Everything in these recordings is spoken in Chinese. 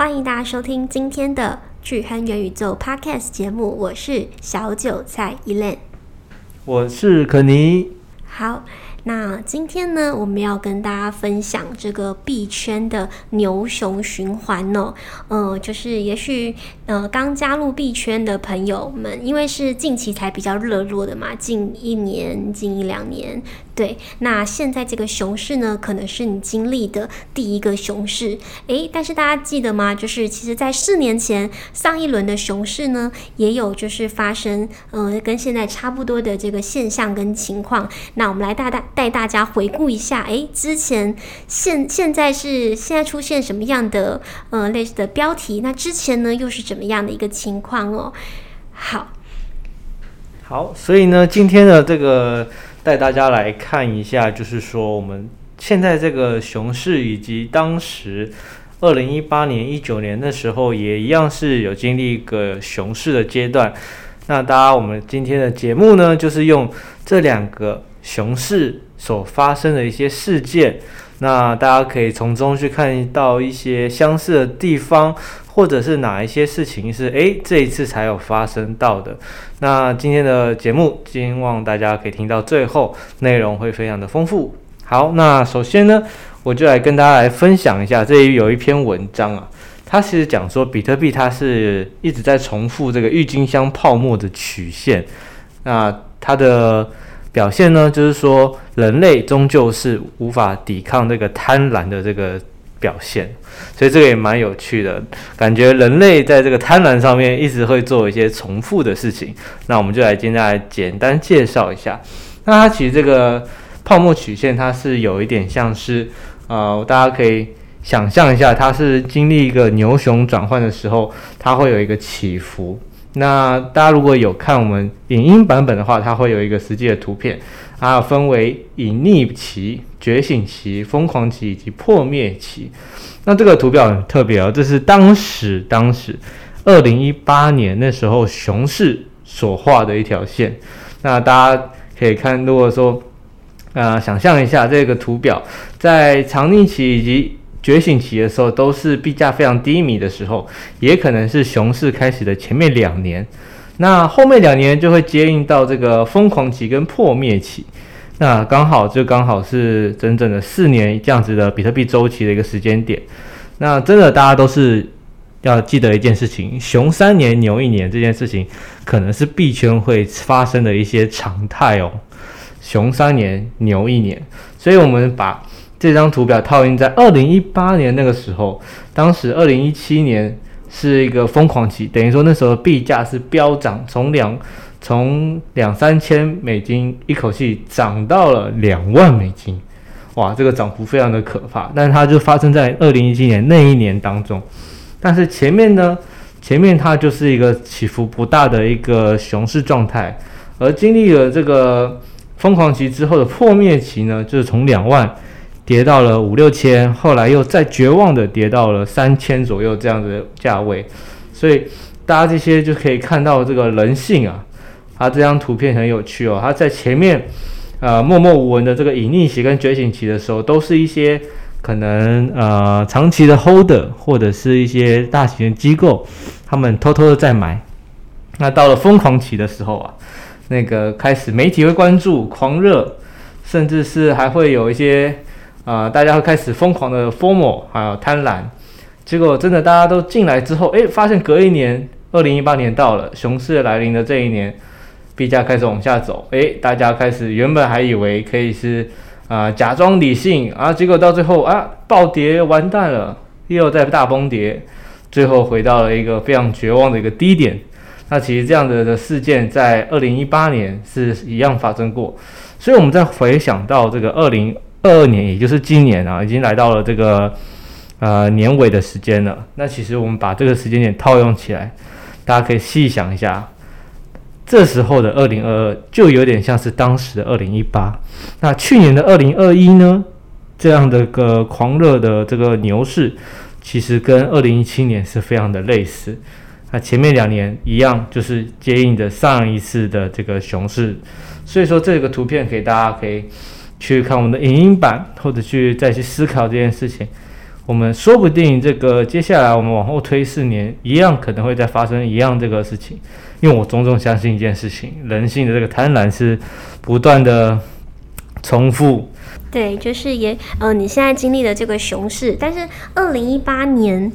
欢迎大家收听今天的巨亨元宇宙 Podcast 节目，我是小韭菜 Elaine，我是可尼。好。那今天呢，我们要跟大家分享这个币圈的牛熊循环哦。呃，就是也许呃刚加入币圈的朋友们，因为是近期才比较热络的嘛，近一年、近一两年。对，那现在这个熊市呢，可能是你经历的第一个熊市。诶，但是大家记得吗？就是其实，在四年前上一轮的熊市呢，也有就是发生呃跟现在差不多的这个现象跟情况。那我们来大大。带大家回顾一下，诶，之前现现在是现在出现什么样的呃类似的标题？那之前呢又是怎么样的一个情况哦？好，好，所以呢，今天的这个带大家来看一下，就是说我们现在这个熊市，以及当时二零一八年、一九年的时候，也一样是有经历一个熊市的阶段。那大家，我们今天的节目呢，就是用这两个。熊市所发生的一些事件，那大家可以从中去看到一些相似的地方，或者是哪一些事情是诶这一次才有发生到的。那今天的节目，希望大家可以听到最后，内容会非常的丰富。好，那首先呢，我就来跟大家来分享一下，这里有一篇文章啊，它其实讲说比特币它是一直在重复这个郁金香泡沫的曲线，那它的。表现呢，就是说人类终究是无法抵抗这个贪婪的这个表现，所以这个也蛮有趣的，感觉人类在这个贪婪上面一直会做一些重复的事情。那我们就来今天来简单介绍一下。那它其实这个泡沫曲线，它是有一点像是，呃，大家可以想象一下，它是经历一个牛熊转换的时候，它会有一个起伏。那大家如果有看我们影音版本的话，它会有一个实际的图片，它分为隐匿期、觉醒期、疯狂期以及破灭期。那这个图表很特别哦，这是当时当时二零一八年那时候熊市所画的一条线。那大家可以看，如果说啊、呃，想象一下这个图表在藏匿期以及觉醒期的时候，都是币价非常低迷的时候，也可能是熊市开始的前面两年。那后面两年就会接应到这个疯狂期跟破灭期。那刚好就刚好是整整的四年这样子的比特币周期的一个时间点。那真的大家都是要记得一件事情：熊三年牛一年这件事情，可能是币圈会发生的一些常态哦。熊三年牛一年，所以我们把。这张图表套用在二零一八年那个时候，当时二零一七年是一个疯狂期，等于说那时候币价是飙涨，从两从两三千美金一口气涨到了两万美金，哇，这个涨幅非常的可怕。但是它就发生在二零一七年那一年当中，但是前面呢，前面它就是一个起伏不大的一个熊市状态，而经历了这个疯狂期之后的破灭期呢，就是从两万。跌到了五六千，后来又再绝望的跌到了三千左右这样子的价位，所以大家这些就可以看到这个人性啊，它这张图片很有趣哦，它在前面呃默默无闻的这个隐匿期跟觉醒期的时候，都是一些可能呃长期的 holder 或者是一些大型的机构，他们偷偷的在买，那到了疯狂期的时候啊，那个开始媒体会关注狂热，甚至是还会有一些。啊、大家会开始疯狂的 FOMO，还有贪婪，结果真的大家都进来之后，诶，发现隔一年，二零一八年到了，熊市来临的这一年，币价开始往下走，诶，大家开始原本还以为可以是啊、假装理性啊，结果到最后啊暴跌完蛋了，又在大崩跌，最后回到了一个非常绝望的一个低点。那其实这样的的事件在二零一八年是一样发生过，所以我们再回想到这个二零。二二年，也就是今年啊，已经来到了这个呃年尾的时间了。那其实我们把这个时间点套用起来，大家可以细想一下，这时候的二零二二就有点像是当时的二零一八。那去年的二零二一呢，这样的个狂热的这个牛市，其实跟二零一七年是非常的类似。那前面两年一样，就是接应着上一次的这个熊市。所以说这个图片给大家可以。去看我们的影音版，或者去再去思考这件事情，我们说不定这个接下来我们往后推四年，一样可能会再发生一样这个事情。因为我种种相信一件事情，人性的这个贪婪是不断的重复。对，就是也呃，你现在经历的这个熊市，但是二零一八年。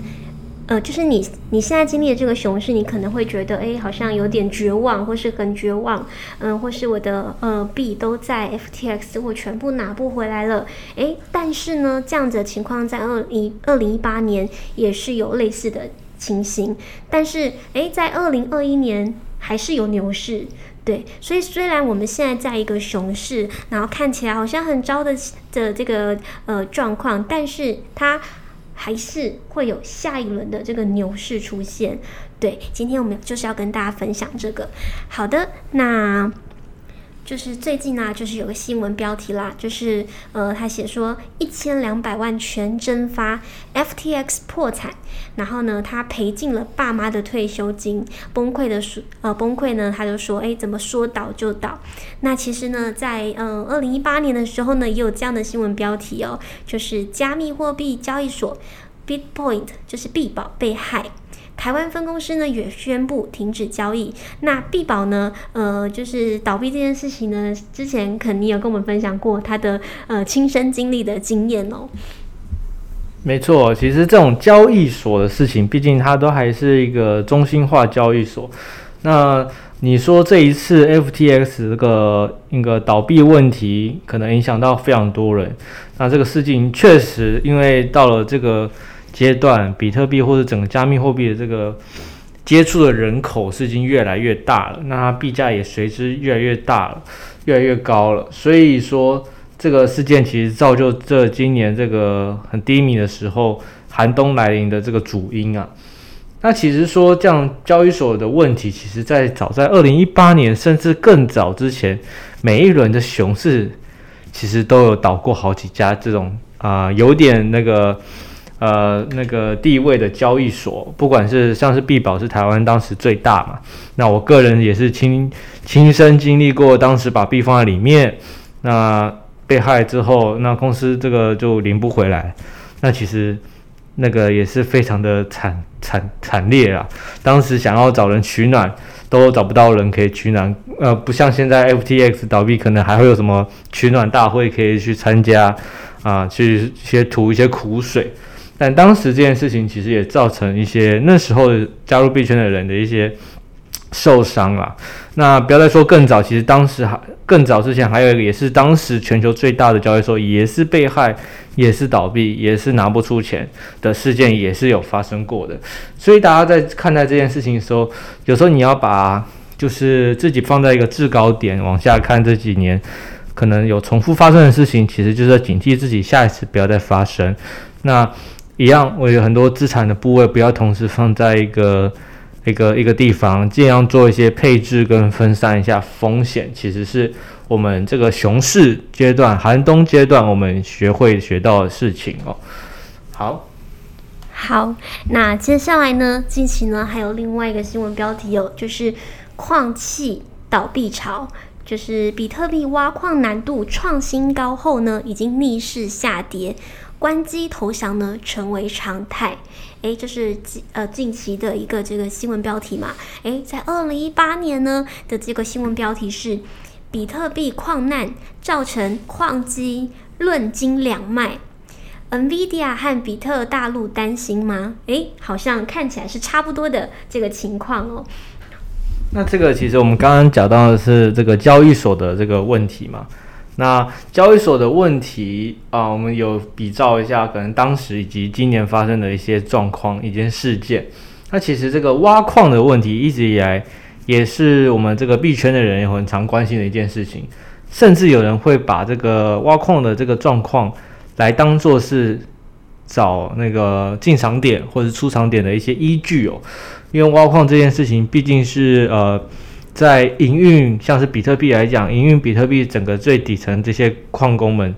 呃，就是你你现在经历的这个熊市，你可能会觉得，哎，好像有点绝望，或是很绝望，嗯、或是我的呃币都在 FTX，我全部拿不回来了，哎，但是呢，这样子的情况在二零二零一八年也是有类似的情形，但是哎，在二零二一年还是有牛市，对，所以虽然我们现在在一个熊市，然后看起来好像很糟的的这个呃状况，但是它。还是会有下一轮的这个牛市出现，对，今天我们就是要跟大家分享这个。好的，那就是最近呢、就是有个新闻标题啦，就是呃，他写说一千两百万全蒸发，FTX 破产，然后呢，他赔尽了爸妈的退休金，崩溃的说，呃，崩溃呢，他就说，哎，怎么说倒就倒？那其实呢，在嗯二零一八年的时候呢，也有这样的新闻标题哦，就是加密货币交易所 Bitpoint 就是币宝被害。台湾分公司呢也宣布停止交易。那币宝呢，呃，就是倒闭这件事情呢，之前肯定有跟我们分享过他的呃亲身经历的经验哦。没错，其实这种交易所的事情，毕竟它都还是一个中心化交易所。那你说这一次 FTX 这个一个倒闭问题，可能影响到非常多人。那这个事情确实，因为到了这个。阶段，比特币或者整个加密货币的这个接触的人口是已经越来越大了，那它币价也随之越来越大了，越来越高了。所以说，这个事件其实造就这今年这个很低迷的时候，寒冬来临的这个主因啊。那其实说这样交易所的问题，其实在早在二零一八年甚至更早之前，每一轮的熊市其实都有倒过好几家这种啊、有点那个。呃，那个地位的交易所，不管是像是币宝是台湾当时最大嘛，那我个人也是亲亲身经历过，当时把币放在里面，那被害之后，那公司这个就领不回来，那其实那个也是非常的惨惨惨烈啊，当时想要找人取暖，都找不到人可以取暖，呃，不像现在 FTX 倒闭，可能还会有什么取暖大会可以去参加啊，去些吐一些苦水。但当时这件事情其实也造成一些那时候加入币圈的人的一些受伤啊。那不要再说更早，其实当时还更早之前还有一个也是当时全球最大的交易所也是被害，也是倒闭，也是拿不出钱的事件也是有发生过的。所以大家在看待这件事情的时候，有时候你要把就是自己放在一个制高点往下看这几年可能有重复发生的事情，其实就是要警惕自己下一次不要再发生。那。一样，我有很多资产的部位，不要同时放在一个一个一个地方，尽量做一些配置跟分散一下风险。其实是我们这个熊市阶段、寒冬阶段，我们学会学到的事情哦。好，好，那接下来呢，近期呢还有另外一个新闻标题哦，就是矿企倒闭潮，就是比特币挖矿难度创新高后呢，已经逆势下跌。关机投降呢，成为常态。诶，这是近呃近期的一个这个新闻标题嘛？诶，在二零一八年呢的这个新闻标题是比特币矿难造成矿机论斤两卖。NVIDIA 和比特大陆担心吗？诶，好像看起来是差不多的这个情况哦。那这个其实我们刚刚讲到的是这个交易所的这个问题嘛？那交易所的问题啊，我们有比照一下，可能当时以及今年发生的一些状况、一件事件。那其实这个挖矿的问题一直以来也是我们这个币圈的人也很常关心的一件事情，甚至有人会把这个挖矿的这个状况来当做是找那个进场点或者出场点的一些依据哦，因为挖矿这件事情毕竟是呃。在营运，像是比特币来讲，营运比特币整个最底层这些矿工们，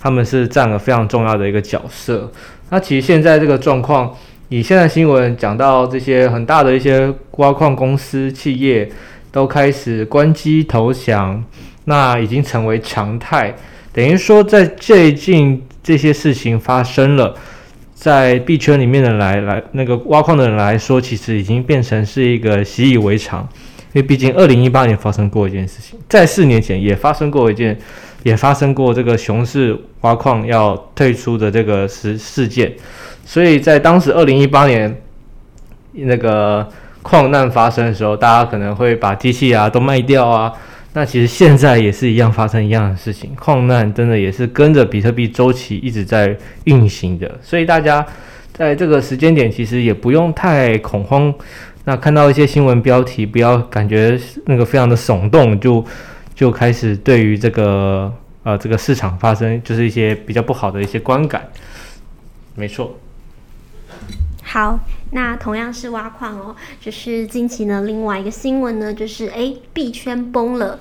他们是占了非常重要的一个角色。那其实现在这个状况，以现在新闻讲到这些很大的一些挖矿公司企业都开始关机投降，那已经成为常态。等于说，在最近这些事情发生了，在币圈里面的来来那个挖矿的人来说，其实已经变成是一个习以为常。因为毕竟二零一八年发生过一件事情，在四年前也发生过一件，也发生过这个熊市挖矿要退出的这个事事件，所以在当时二零一八年那个矿难发生的时候，大家可能会把机器啊都卖掉啊。那其实现在也是一样发生一样的事情，矿难真的也是跟着比特币周期一直在运行的，所以大家在这个时间点其实也不用太恐慌。那看到一些新闻标题，不要感觉那个非常的耸动，就就开始对于这个呃这个市场发生就是一些比较不好的一些观感。没错。好，那同样是挖矿哦，就是近期呢另外一个新闻呢，就是诶币圈崩了，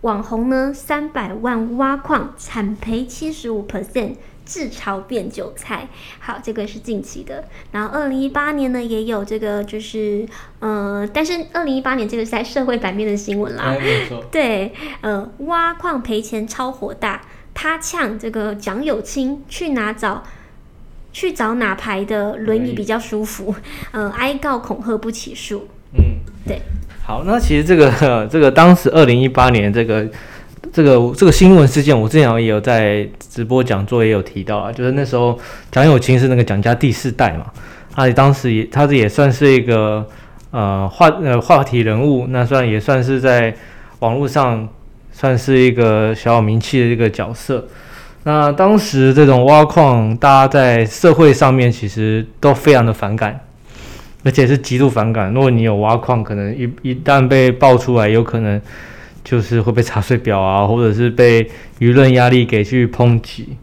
网红呢三百万挖矿惨赔七十五 percent。自嘲变韭菜，好，这个是近期的。然后二零一八年呢，也有这个，就是，呃，但是二零一八年这个是在社会版面的新闻啦。哎、对，呃，挖矿赔钱超火大，他呛这个蒋友清去哪找，去找哪排的轮椅比较舒服？呃，哀告恐吓不起诉。嗯，对。好，那其实这个这个当时二零一八年这个。这个这个新闻事件，我之前也有在直播讲座也有提到啊，就是那时候蒋友青是那个蒋家第四代嘛，他当时也他这也算是一个呃话呃话题人物，那算也算是在网络上算是一个小有名气的一个角色。那当时这种挖矿，大家在社会上面其实都非常的反感，而且是极度反感。如果你有挖矿，可能一一旦被爆出来，有可能。就是会被查税表啊，或者是被舆论压力给去抨击，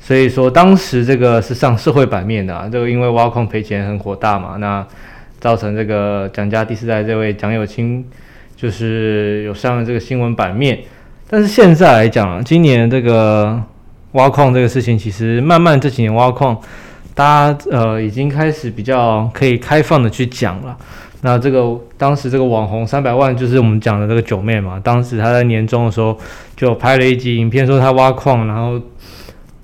所以说当时这个是上社会版面的啊，这个因为挖矿赔钱很火大嘛，那造成这个蒋家第四代这位蒋友青就是有上了这个新闻版面。但是现在来讲，今年这个挖矿这个事情，其实慢慢这几年挖矿，大家呃已经开始比较可以开放的去讲了。那这个当时这个网红三百万就是我们讲的这个九妹嘛，当时她在年终的时候就拍了一集影片，说她挖矿，然后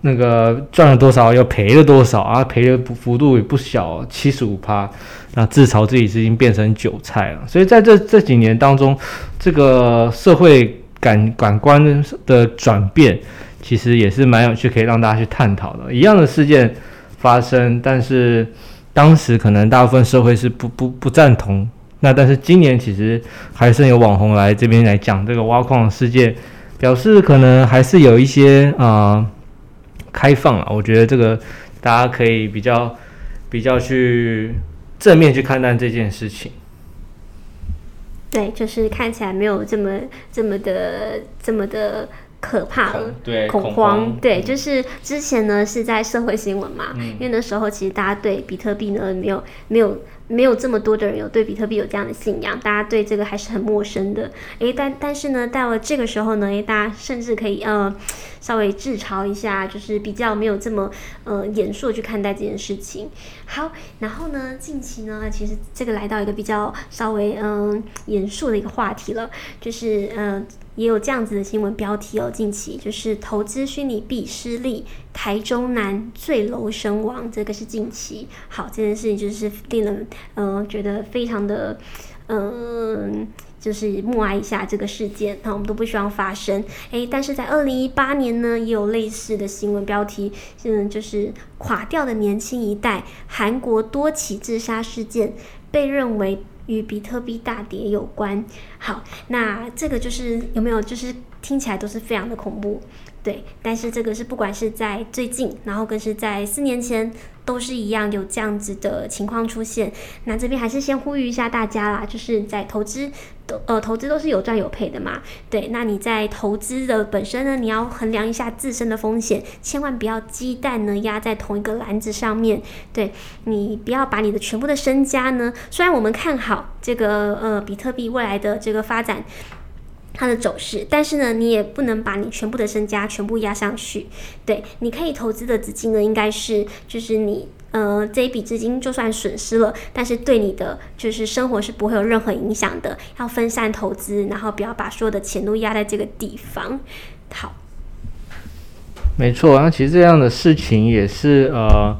那个赚了多少又赔了多少啊，赔的幅度也不小，七十五趴，那自嘲自己是已经变成韭菜了。所以在这这几年当中，这个社会感感官的转变，其实也是蛮有趣，可以让大家去探讨的。一样的事件发生，但是。当时可能大部分社会是不不不赞同，那但是今年其实还是有网红来这边来讲这个挖矿事件，表示可能还是有一些啊、开放了。我觉得这个大家可以比较比较去正面去看待这件事情。对，就是看起来没有这么这么的这么的。可怕了，对，恐慌，对，就是之前呢是在社会新闻嘛，嗯，因为那时候其实大家对比特币呢没有没有。没有这么多的人有对比特币有这样的信仰，大家对这个还是很陌生的。诶，但但是呢，到了这个时候呢，诶，大家甚至可以呃稍微自嘲一下，就是比较没有这么呃严肃去看待这件事情。好，然后呢，近期呢，其实这个来到一个比较稍微嗯、呃、严肃的一个话题了，就是嗯。呃也有这样子的新闻标题哦，近期就是投资虚拟币失利，台中男坠楼身亡，这个是近期。好，这件事情就是令人、呃、觉得非常的嗯、就是默哀一下这个事件，那我们都不希望发生。诶，但是在二零一八年呢，也有类似的新闻标题，嗯，就是垮掉的年轻一代，韩国多起自杀事件被认为。与比特币大跌有关。好，那这个就是有没有，就是听起来都是非常的恐怖，对。但是这个是不管是在最近，然后更是在四年前，都是一样有这样子的情况出现。那这边还是先呼吁一下大家啦，就是在投资。都呃，投资都是有赚有赔的嘛，对。那你在投资的本身呢，你要衡量一下自身的风险，千万不要鸡蛋呢压在同一个篮子上面。对，你不要把你的全部的身家呢，虽然我们看好这个呃比特币未来的这个发展，它的走势，但是呢，你也不能把你全部的身家全部压上去。对，你可以投资的资金呢，应该是就是你。呃，这一笔资金就算损失了，但是对你的就是生活是不会有任何影响的。要分散投资，然后不要把所有的钱都压在这个地方。好，没错，那其实这样的事情也是呃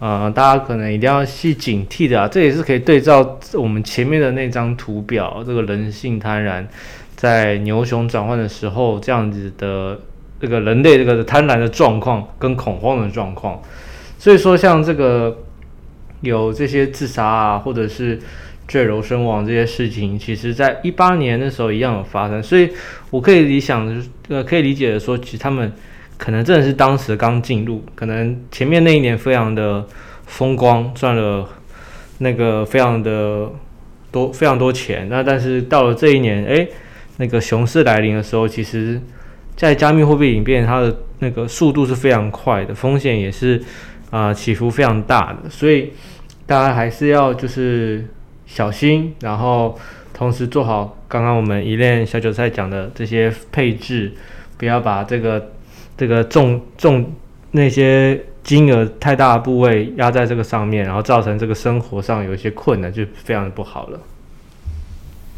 呃，大家可能一定要去警惕的啊。这也是可以对照我们前面的那张图表，这个人性贪婪在牛熊转换的时候，这样子的这个人类这个贪婪的状况跟恐慌的状况。所以说，像这个有这些自杀啊，或者是坠楼身亡这些事情，其实在一八年的时候一样有发生。所以我可以理想呃，可以理解的说，其实他们。可能真的是当时刚进入，可能前面那一年非常的风光，赚了那个非常的多非常多钱。那但是到了这一年，诶，那个熊市来临的时候，其实，在加密货币里面，它的那个速度是非常快的，风险也是啊、起伏非常大的。所以大家还是要就是小心，然后同时做好刚刚我们一链小韭菜讲的这些配置，不要把这个。这个重重那些金额太大的部位压在这个上面，然后造成这个生活上有一些困难，就非常的不好了。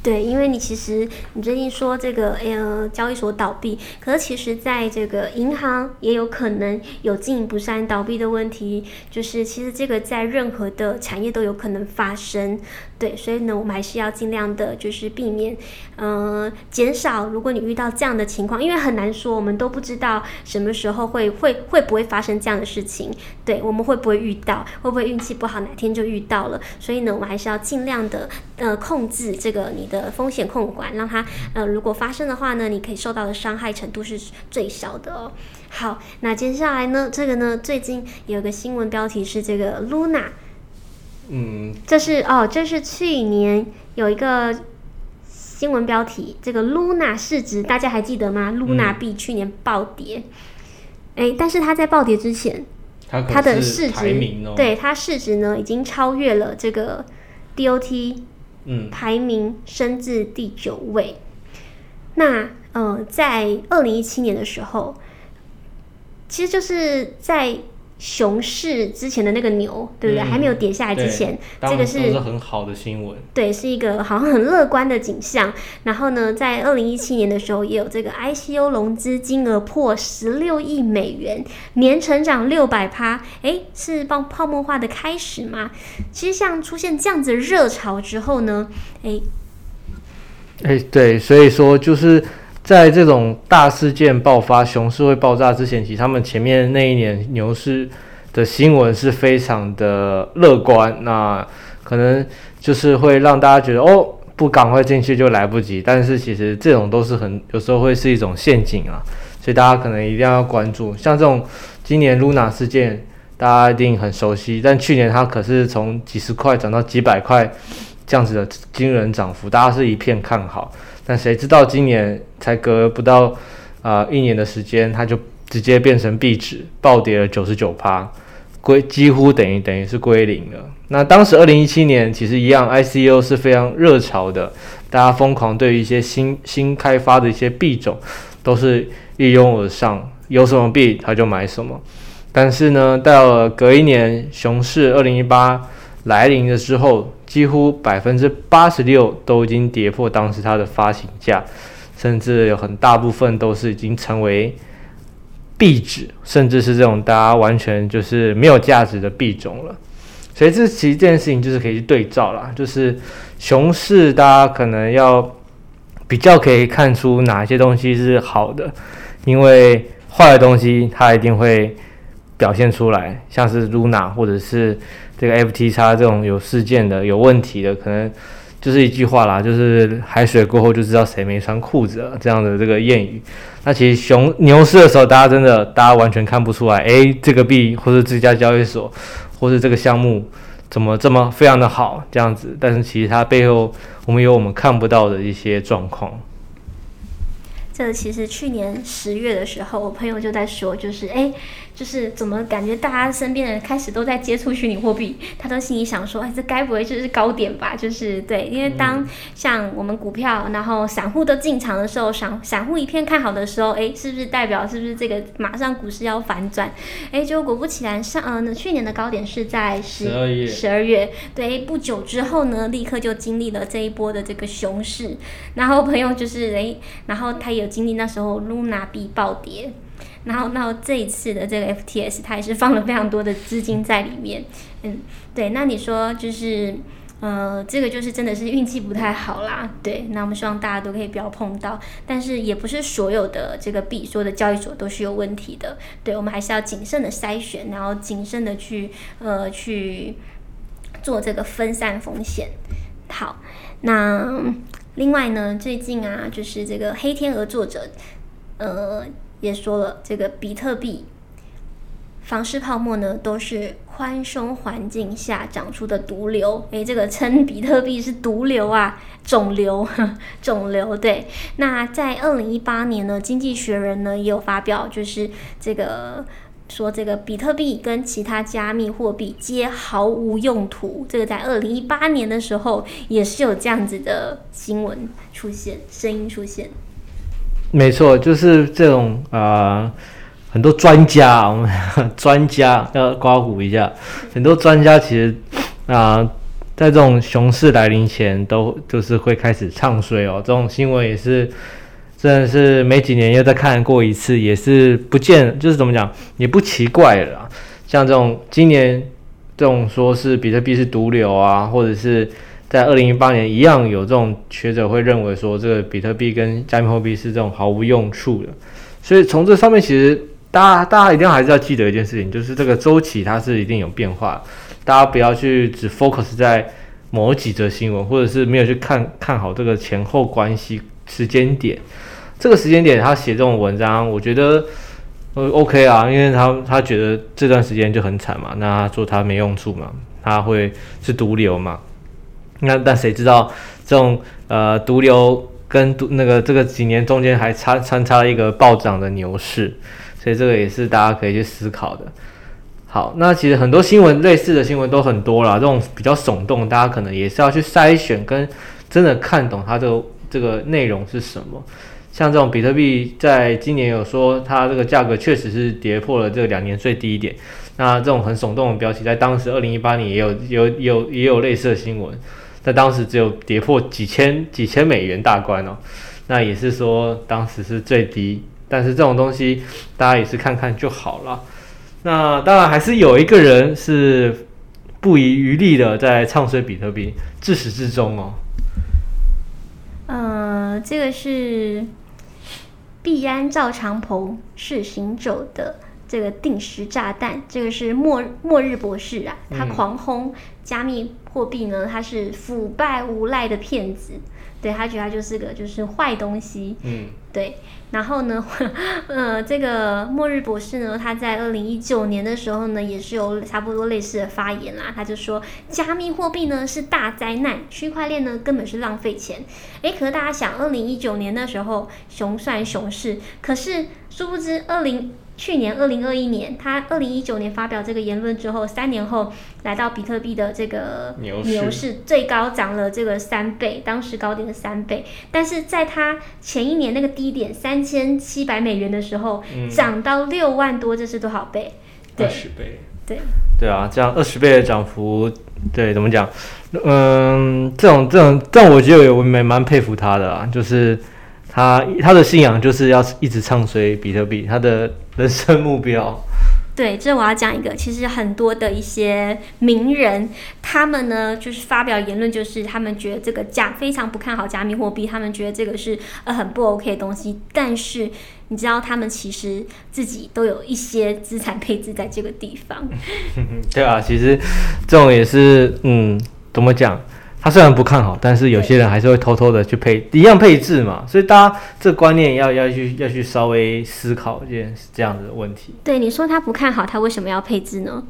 对，因为你其实你最近说这个呃交易所倒闭，可是其实在这个银行也有可能有经营不善倒闭的问题，就是其实这个在任何的产业都有可能发生。对，所以呢，我们还是要尽量的，就是避免，呃，减少。如果你遇到这样的情况，因为很难说，我们都不知道什么时候会会会不会发生这样的事情。对，我们会不会遇到？会不会运气不好，哪天就遇到了？所以呢，我们还是要尽量的，呃，控制这个你的风险控管，让它，呃，如果发生的话呢，你可以受到的伤害程度是最小的哦。好，那接下来呢，这个呢，最近有个新闻标题是这个 Luna。嗯，这是哦，这是去年有一个新闻标题，这个 Luna 市值大家还记得吗？Luna 币去年暴跌，哎、嗯，但是它在暴跌之前，它，它的市值，哦、对它市值呢已经超越了这个 DOT，嗯，排名升至第九位。那呃，在二零一七年的时候，其实就是在。熊市之前的那个牛，对不对？嗯、还没有跌下来之前，这个是，是很好的新闻。对，是一个好像很乐观的景象。然后呢，在二零一七年的时候，也有这个 ICO 融资金额破十六亿美元，年成长六百趴。诶，是泡泡沫化的开始吗？其实像出现这样子的热潮之后呢，诶，诶，对，所以说就是。在这种大事件爆发、熊市会爆炸之前，其实他们前面那一年牛市的新闻是非常的乐观，那可能就是会让大家觉得哦，不赶快进去就来不及。但是其实这种都是很有时候会是一种陷阱啊，所以大家可能一定要关注。像这种今年 Luna 事件，大家一定很熟悉，但去年它可是从几十块涨到几百块这样子的惊人涨幅，大家是一片看好。但谁知道今年才隔不到啊、一年的时间，它就直接变成壁纸，暴跌了九十九趴，归几乎等于等于是归零了。那当时二零一七年其实一样，ICO 是非常热潮的，大家疯狂对于一些新新开发的一些币种都是一拥而上，有什么币他就买什么。但是呢，到了隔一年熊市二零一八来临的时候。几乎百分之八十六都已经跌破当时它的发行价，甚至有很大部分都是已经成为壁纸，甚至是这种大家完全就是没有价值的币种了。所以这其实这件事情就是可以去对照啦，就是熊市大家可能要比较可以看出哪些东西是好的，因为坏的东西它一定会表现出来，像是 Luna 或者是。这个 FTX 这种有事件的、有问题的，可能就是一句话啦，就是海水过后就知道谁没穿裤子了这样的这个谚语。那其实熊牛市的时候，大家真的大家完全看不出来，诶，这个币或者这家交易所，或者这个项目怎么这么非常的好这样子。但是其实它背后，我们有我们看不到的一些状况。这其实去年十月的时候，我朋友就在说，就是诶。就是怎么感觉大家身边的人开始都在接触虚拟货币，他都心里想说，哎，这该不会就是高点吧？就是对，因为当像我们股票，然后散户都进场的时候，散散户一片看好的时候，哎，是不是代表是不是这个马上股市要反转？哎，结果果不其然，上呃去年的高点是在十二月，十二月，对，不久之后呢，立刻就经历了这一波的这个熊市，然后朋友就是哎，然后他也有经历那时候 Luna 币暴跌。然后，然后这一次的这个 FTS，它也是放了非常多的资金在里面。嗯，对。那你说就是，呃，这个就是真的是运气不太好啦。对，那我们希望大家都可以不要碰到，但是也不是所有的这个币，所有的交易所都是有问题的。对，我们还是要谨慎的筛选，然后谨慎的去呃去做这个分散风险。好，那另外呢，最近啊，就是这个黑天鹅作者，呃。也说了，这个比特币房市泡沫呢，都是宽松环境下长出的毒瘤。诶，这个称比特币是毒瘤啊，肿瘤，肿瘤。对，那在二零一八年呢，《经济学人》呢也有发表，就是这个说这个比特币跟其他加密货币皆毫无用途。这个在二零一八年的时候也是有这样子的新闻出现，声音出现。没错，就是这种啊、很多专家，我们专家要刮胡一下。很多专家其实啊、在这种熊市来临前，都就是会开始唱衰哦。这种新闻也是真的是没几年又再看过一次，也是不见，就是怎么讲也不奇怪了。像这种今年这种说是比特币是毒瘤啊，或者是。在二零一八年，一样有这种学者会认为说，这个比特币跟加密货币是这种毫无用处的。所以从这上面，其实大家大家一定还是要记得一件事情，就是这个周期它是一定有变化。大家不要去只 focus 在某几则新闻，或者是没有去看看好这个前后关系时间点。这个时间点他写这种文章，我觉得呃 OK 啊，因为他他觉得这段时间就很惨嘛，那他说他没用处嘛，他会是毒瘤嘛。那但谁知道这种呃毒瘤跟毒那个这个几年中间还差穿插了一个暴涨的牛市，所以这个也是大家可以去思考的。好，那其实很多新闻类似的新闻都很多啦，这种比较耸动，大家可能也是要去筛选跟真的看懂它这个这个内容是什么。像这种比特币在今年有说它这个价格确实是跌破了这两年最低点，那这种很耸动的标题在当时二零一八年也有有有也有类似的新闻。在当时只有跌破几千几千美元大关哦，那也是说当时是最低，但是这种东西大家也是看看就好了。那当然还是有一个人是不遗余力的在唱衰比特币，自始至终哦。呃，这个是币安赵长鹏是行走的这个定时炸弹，这个是末末日博士啊，他狂轰加密。货币呢，他是腐败无赖的骗子，对，他觉得他就是个就是坏东西，嗯，对。然后呢，呃，这个末日博士呢，他在二零一九年的时候呢，也是有差不多类似的发言啦。他就说，加密货币呢是大灾难，区块链呢根本是浪费钱。诶，可是大家想，二零一九年的时候熊算熊市，可是殊不知二零。去年二零二一年，他二零一九年发表这个言论之后，三年后来到比特币的这个牛市，最高涨了这个三倍，当时高点的三倍。但是在他前一年那个低点三千七百美元的时候，涨、嗯、到六万多，这是多少倍？对，二十倍。对对啊，这样二十倍的涨幅，对，怎么讲？嗯，这种这种，但我觉得我蛮蛮佩服他的啊，就是。他他的信仰就是要一直唱衰比特币，他的人生目标。对，这我要讲一个，其实很多的一些名人，他们呢就是发表言论，就是他们觉得这个价非常不看好加密货币，他们觉得这个是呃很不 OK 的东西。但是你知道，他们其实自己都有一些资产配置在这个地方。对啊，其实这种也是嗯，怎么讲？他虽然不看好，但是有些人还是会偷偷的去配一样配置嘛，所以大家这观念要要去要去稍微思考一件这样子的问题。对，你说他不看好，他为什么要配置呢？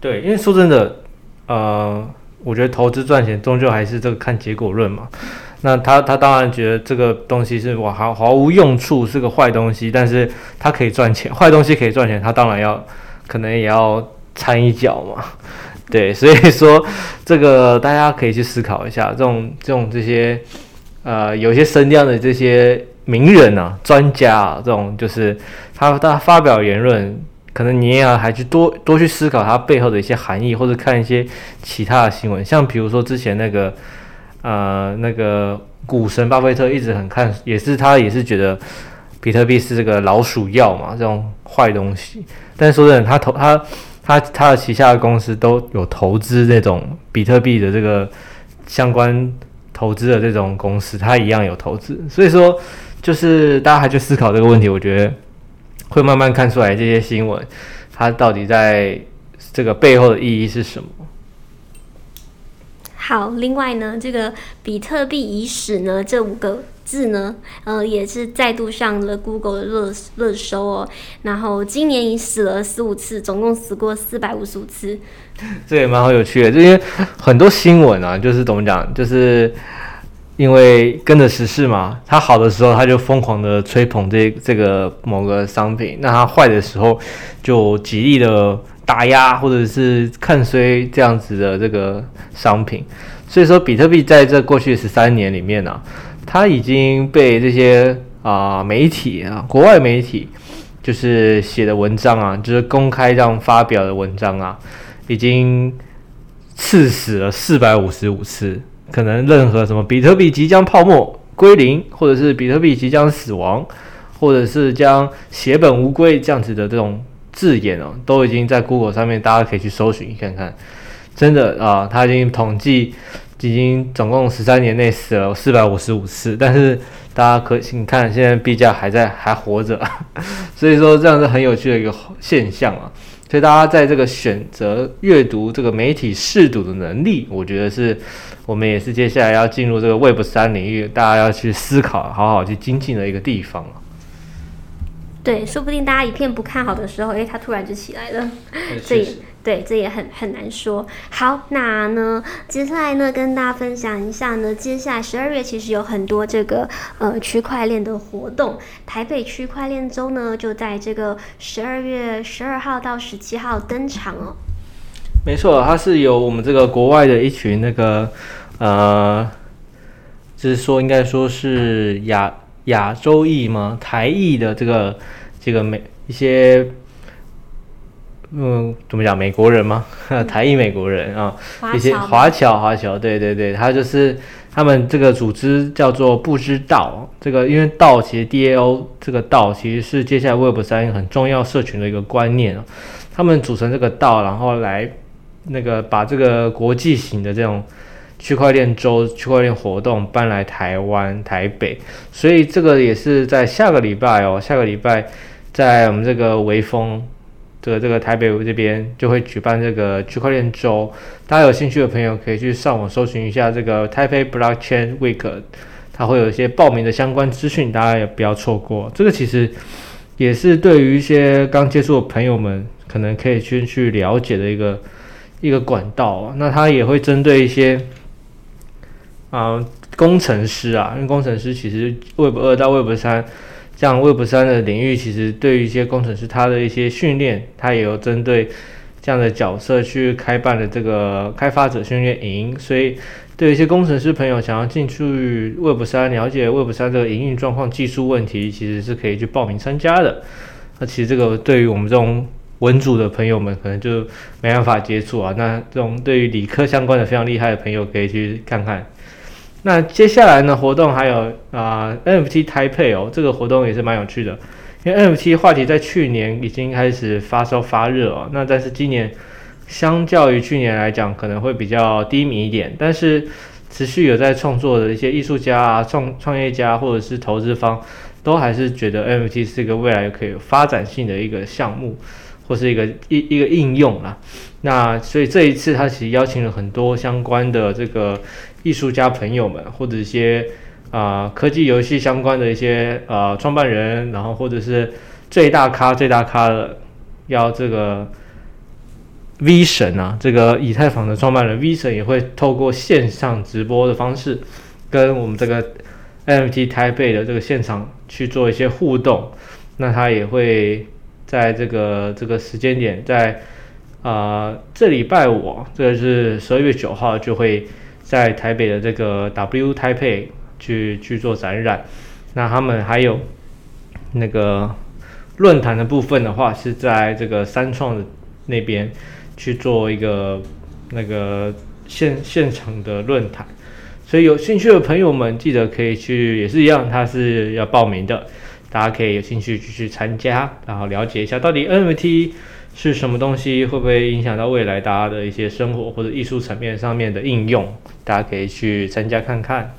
对，因为说真的，呃，我觉得投资赚钱终究还是这个看结果论嘛。那他他当然觉得这个东西是哇毫毫无用处，是个坏东西，但是他可以赚钱，坏东西可以赚钱，他当然要可能也要掺一脚嘛。对，所以说这个大家可以去思考一下，这种这种这些呃有些声量的这些名人啊、专家啊，这种就是他他发表言论，可能你也要还去多多去思考他背后的一些含义，或者看一些其他的新闻，像比如说之前那个呃那个股神巴菲特一直很看，也是他也是觉得。比特币是这个老鼠药嘛，这种坏东西。但是说真的，他投他他他的旗下的公司都有投资这种比特币的这个相关投资的这种公司，他一样有投资。所以说，就是大家还去思考这个问题，我觉得会慢慢看出来这些新闻，它到底在这个背后的意义是什么。好，另外呢，这个比特币已死呢，这五个字呢，呃，也是再度上了 Google 的热热搜哦。然后今年已死了十五次，总共死过四百五十五次。这也蛮好有趣的，这些很多新闻啊，就是怎么讲，就是因为跟着时事嘛，它好的时候，它就疯狂的吹捧这这个某个商品；那它坏的时候，就极力的。打压或者是看衰这样子的这个商品，所以说比特币在这过去十三年里面呢、他已经被这些啊、媒体啊国外媒体就是写的文章啊，就是公开这样发表的文章啊，已经刺死了四百五十五次，可能任何什么比特币即将泡沫归零，或者是比特币即将死亡，或者是将血本无归这样子的这种。字眼哦，都已经在 Google 上面，大家可以去搜寻看看。真的啊，他已经统计，已经总共十三年内死了四百五十五次。但是大家可请看，现在币价还在，还活着。所以说这样是很有趣的一个现象啊。所以大家在这个选择阅读这个媒体试读的能力，我觉得是我们也是接下来要进入这个 Web 三领域，大家要去思考，好好去精进的一个地方啊。对，说不定大家一片不看好的时候，诶，它突然就起来了。这也对，这也很很难说。好，那呢，接下来呢，跟大家分享一下呢，接下来十二月其实有很多这个呃区块链的活动。台北区块链周呢，就在这个十二月十二号到十七号登场哦。没错，它是由我们这个国外的一群那个呃，就是说应该说是亚亚洲裔吗？台裔的这个。这个美一些，嗯，怎么讲？美国人吗？台裔美国人啊，一些华侨，华侨，对对对，他就是他们这个组织叫做不知道这个，因为道其实 DAO 这个道其实是接下来 Web 三很重要社群的一个观念，他们组成这个道，然后来那个把这个国际型的这种。区块链周、区块链活动搬来台湾台北，所以这个也是在下个礼拜哦，下个礼拜在我们这个微风这个这个台北这边就会举办这个区块链周，大家有兴趣的朋友可以去上网搜寻一下这个 Taipei Blockchain Week，它会有一些报名的相关资讯，大家也不要错过。这个其实也是对于一些刚接触的朋友们，可能可以去去了解的一个一个管道。那它也会针对一些。啊、工程师啊，因为工程师其实 Web 二到 Web 三，像 Web 三的领域，其实对于一些工程师，他的一些训练，他也有针对这样的角色去开办的这个开发者训练营。所以，对于一些工程师朋友想要进去 Web 三，了解 Web 三这个营运状况、技术问题，其实是可以去报名参加的。那其实这个对于我们这种文组的朋友们，可能就没办法接触啊。那这种对于理科相关的非常厉害的朋友，可以去看看。那接下来呢，活动还有啊、NFT Taipei 哦，这个活动也是蛮有趣的，因为 NFT 话题在去年已经开始发烧发热哦，那但是今年相较于去年来讲，可能会比较低迷一点，但是持续有在创作的一些艺术家啊、创创业家或者是投资方，都还是觉得 NFT 是一个未来可以发展性的一个项目，或是一个一一个应用啦。那所以这一次他其实邀请了很多相关的这个。艺术家朋友们，或者一些啊、科技游戏相关的一些呃创办人，然后或者是最大咖最大咖的，要这个 V 神啊，这个以太坊的创办人 V 神也会透过线上直播的方式，跟我们这个 NFT 台北的这个现场去做一些互动。那他也会在这个这个时间点，在啊、这礼拜五，这个是十二月九号就会。在台北的这个 W Taipei 去去做展览，那他们还有那个论坛的部分的话，是在这个三创的那边去做一个那个现现场的论坛，所以有兴趣的朋友们记得可以去，也是一样，他是要报名的，大家可以有兴趣继续参加，然后了解一下到底 NFT 是什么东西，会不会影响到未来大家的一些生活或者艺术层面上面的应用，大家可以去参加看看。